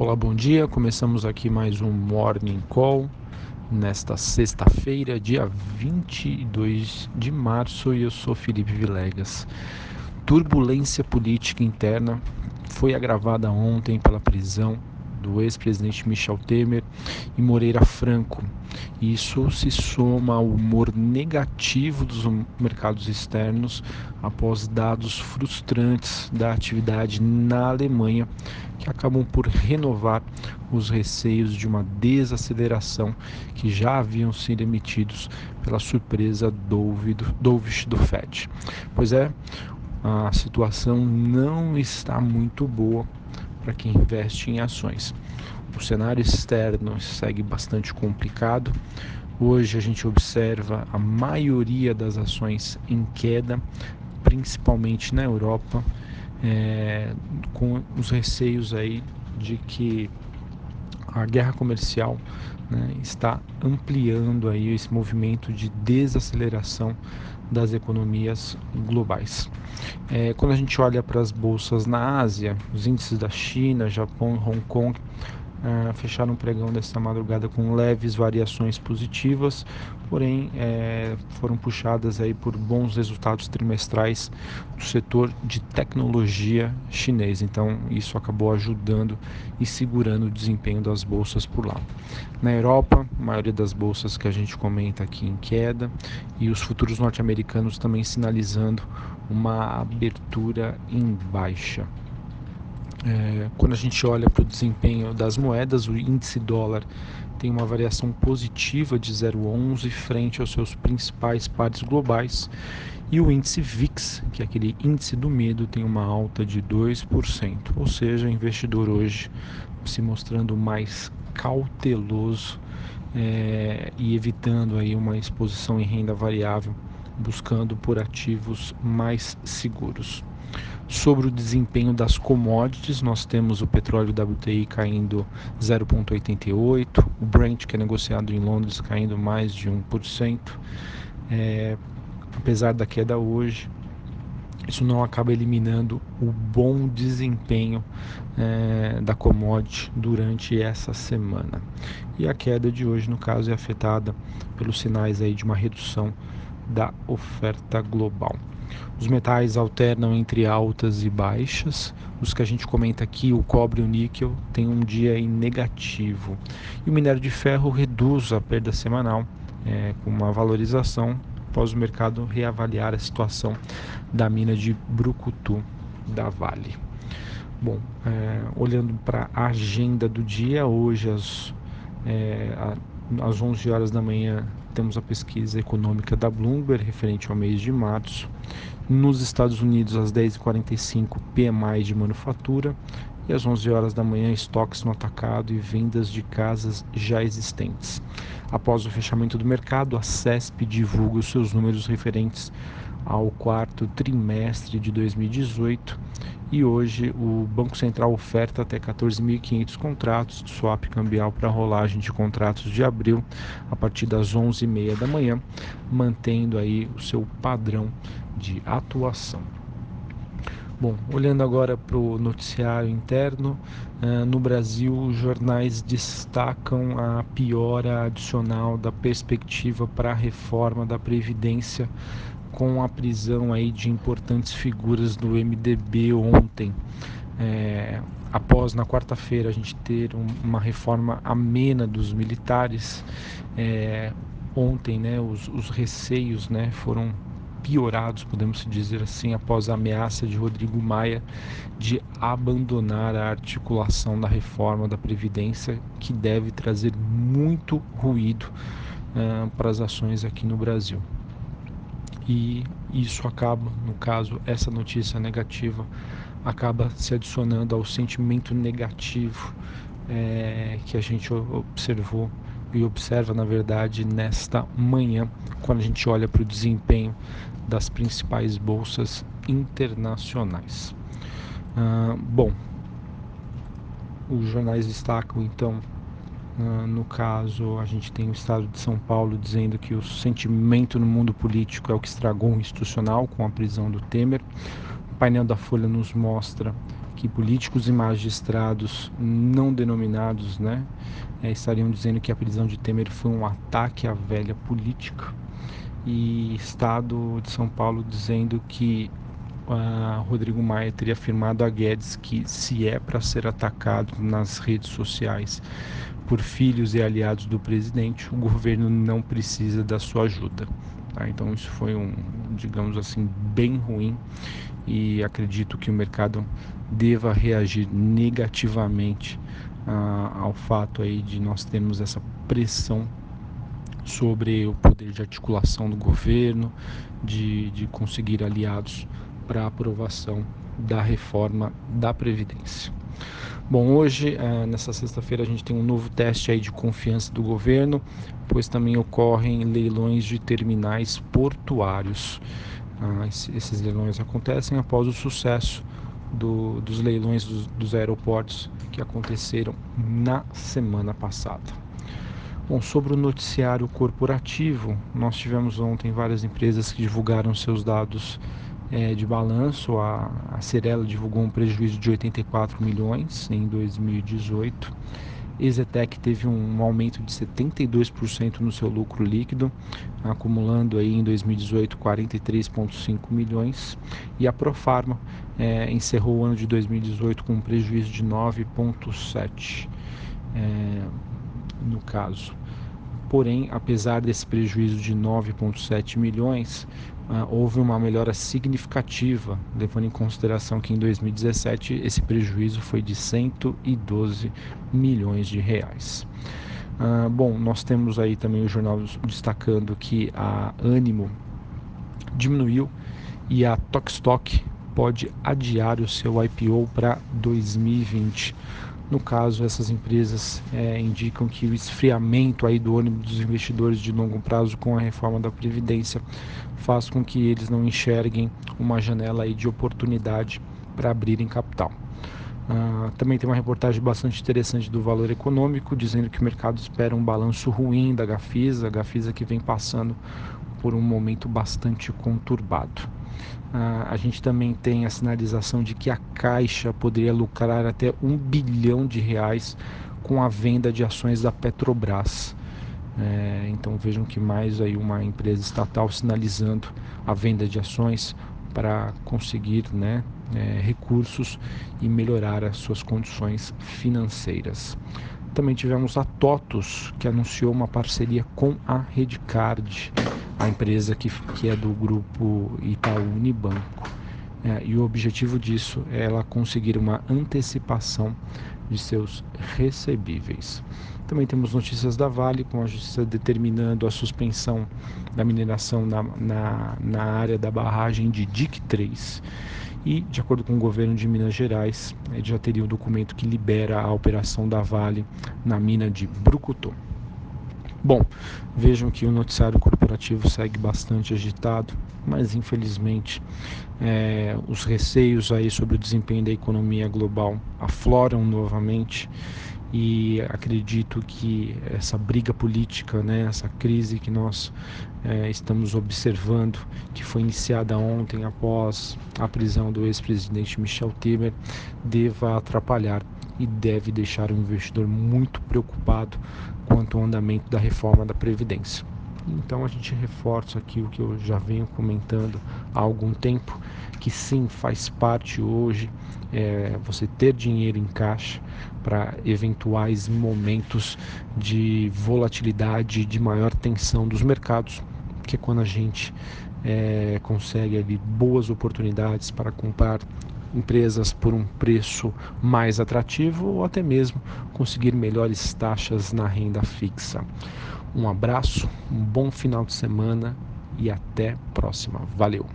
Olá, bom dia. Começamos aqui mais um Morning Call nesta sexta-feira, dia 22 de março, e eu sou Felipe Vilegas. Turbulência política interna foi agravada ontem pela prisão do ex-presidente Michel Temer e Moreira Franco. Isso se soma ao humor negativo dos mercados externos após dados frustrantes da atividade na Alemanha, que acabam por renovar os receios de uma desaceleração que já haviam sido emitidos pela surpresa dovish do Fed. Pois é, a situação não está muito boa para quem investe em ações. O cenário externo segue bastante complicado. Hoje a gente observa a maioria das ações em queda, principalmente na Europa, é, com os receios aí de que a guerra comercial né, está ampliando aí esse movimento de desaceleração das economias globais. É, quando a gente olha para as bolsas na Ásia, os índices da China, Japão Hong Kong uh, fecharam o pregão desta madrugada com leves variações positivas, porém é, foram puxadas aí por bons resultados trimestrais do setor de tecnologia chinês. Então isso acabou ajudando e segurando o desempenho das bolsas por lá. Na Europa, a maioria das bolsas que a gente comenta aqui em queda e os futuros norte-americanos também sinalizando uma abertura em baixa. É, quando a gente olha para o desempenho das moedas, o índice dólar tem uma variação positiva de 0,11 frente aos seus principais pares globais, e o índice VIX, que é aquele índice do medo, tem uma alta de 2%, ou seja, o investidor hoje se mostrando mais cauteloso é, e evitando aí uma exposição em renda variável, buscando por ativos mais seguros. Sobre o desempenho das commodities, nós temos o petróleo WTI caindo 0,88, o Brent, que é negociado em Londres, caindo mais de 1%. É, apesar da queda hoje, isso não acaba eliminando o bom desempenho é, da commodity durante essa semana. E a queda de hoje, no caso, é afetada pelos sinais aí de uma redução da oferta global. Os metais alternam entre altas e baixas. Os que a gente comenta aqui, o cobre e o níquel, tem um dia em negativo. E o minério de ferro reduz a perda semanal é, com uma valorização após o mercado reavaliar a situação da mina de Brucutu da Vale. Bom, é, olhando para a agenda do dia, hoje às, é, às 11 horas da manhã temos a pesquisa econômica da Bloomberg referente ao mês de março. Nos Estados Unidos, às 10h45, PMI de manufatura. E às 11 horas da manhã, estoques no atacado e vendas de casas já existentes. Após o fechamento do mercado, a CESP divulga os seus números referentes ao quarto trimestre de 2018 e hoje o Banco Central oferta até 14.500 contratos de swap cambial para rolagem de contratos de abril a partir das 11h30 da manhã, mantendo aí o seu padrão de atuação. Bom, olhando agora para o noticiário interno, uh, no Brasil os jornais destacam a piora adicional da perspectiva para a reforma da Previdência com a prisão aí de importantes figuras do MDB ontem. É, após na quarta-feira a gente ter um, uma reforma amena dos militares, é, ontem né, os, os receios né, foram piorados, podemos dizer assim, após a ameaça de Rodrigo Maia de abandonar a articulação da reforma da Previdência, que deve trazer muito ruído uh, para as ações aqui no Brasil e isso acaba, no caso, essa notícia negativa acaba se adicionando ao sentimento negativo é, que a gente observou e observa, na verdade, nesta manhã, quando a gente olha para o desempenho das principais bolsas internacionais. Ah, bom, os jornais destacam então no caso, a gente tem o Estado de São Paulo dizendo que o sentimento no mundo político é o que estragou o institucional com a prisão do Temer. O painel da Folha nos mostra que políticos e magistrados não denominados né, é, estariam dizendo que a prisão de Temer foi um ataque à velha política e Estado de São Paulo dizendo que uh, Rodrigo Maia teria afirmado a Guedes que se é para ser atacado nas redes sociais por filhos e aliados do presidente, o governo não precisa da sua ajuda. Tá? Então isso foi um, digamos assim, bem ruim e acredito que o mercado deva reagir negativamente uh, ao fato aí de nós termos essa pressão sobre o poder de articulação do governo, de, de conseguir aliados para aprovação da reforma da Previdência. Bom, hoje, uh, nessa sexta-feira, a gente tem um novo teste aí de confiança do governo, pois também ocorrem leilões de terminais portuários. Uh, esses leilões acontecem após o sucesso do, dos leilões dos, dos aeroportos que aconteceram na semana passada. Bom, sobre o noticiário corporativo, nós tivemos ontem várias empresas que divulgaram seus dados é, de balanço, a, a Cirela divulgou um prejuízo de 84 milhões em 2018. Exetec teve um aumento de 72% no seu lucro líquido, acumulando aí em 2018 43,5 milhões. E a Profarma é, encerrou o ano de 2018 com um prejuízo de 9,7 é, no caso. Porém, apesar desse prejuízo de 9,7 milhões, uh, houve uma melhora significativa, levando em consideração que em 2017 esse prejuízo foi de 112 milhões de reais. Uh, bom, nós temos aí também o jornal destacando que a Ânimo diminuiu e a Tokstok pode adiar o seu IPO para 2020. No caso, essas empresas é, indicam que o esfriamento aí do ânimo dos investidores de longo prazo com a reforma da Previdência faz com que eles não enxerguem uma janela aí de oportunidade para abrirem capital. Uh, também tem uma reportagem bastante interessante do Valor Econômico, dizendo que o mercado espera um balanço ruim da Gafisa, a Gafisa que vem passando por um momento bastante conturbado. Uh, a gente também tem a sinalização de que a Caixa poderia lucrar até um bilhão de reais com a venda de ações da Petrobras. É, então vejam que mais aí uma empresa estatal sinalizando a venda de ações para conseguir né, é, recursos e melhorar as suas condições financeiras. Também tivemos a TOTUS, que anunciou uma parceria com a Redcard, a empresa que, que é do grupo Itaú Unibanco. É, e o objetivo disso é ela conseguir uma antecipação de seus recebíveis. Também temos notícias da Vale, com a justiça determinando a suspensão da mineração na, na, na área da barragem de DIC 3 e, de acordo com o governo de Minas Gerais, ele já teria o documento que libera a operação da Vale na mina de Brucutu. Bom, vejam que o noticiário corporativo segue bastante agitado, mas infelizmente é, os receios aí sobre o desempenho da economia global afloram novamente e acredito que essa briga política, né, essa crise que nós é, estamos observando, que foi iniciada ontem após a prisão do ex-presidente Michel Temer, deva atrapalhar e deve deixar o investidor muito preocupado quanto ao andamento da reforma da Previdência. Então a gente reforça aqui o que eu já venho comentando há algum tempo, que sim faz parte hoje é, você ter dinheiro em caixa para eventuais momentos de volatilidade, de maior tensão dos mercados, que é quando a gente é, consegue ali boas oportunidades para comprar empresas por um preço mais atrativo ou até mesmo conseguir melhores taxas na renda fixa. Um abraço, um bom final de semana e até próxima. Valeu!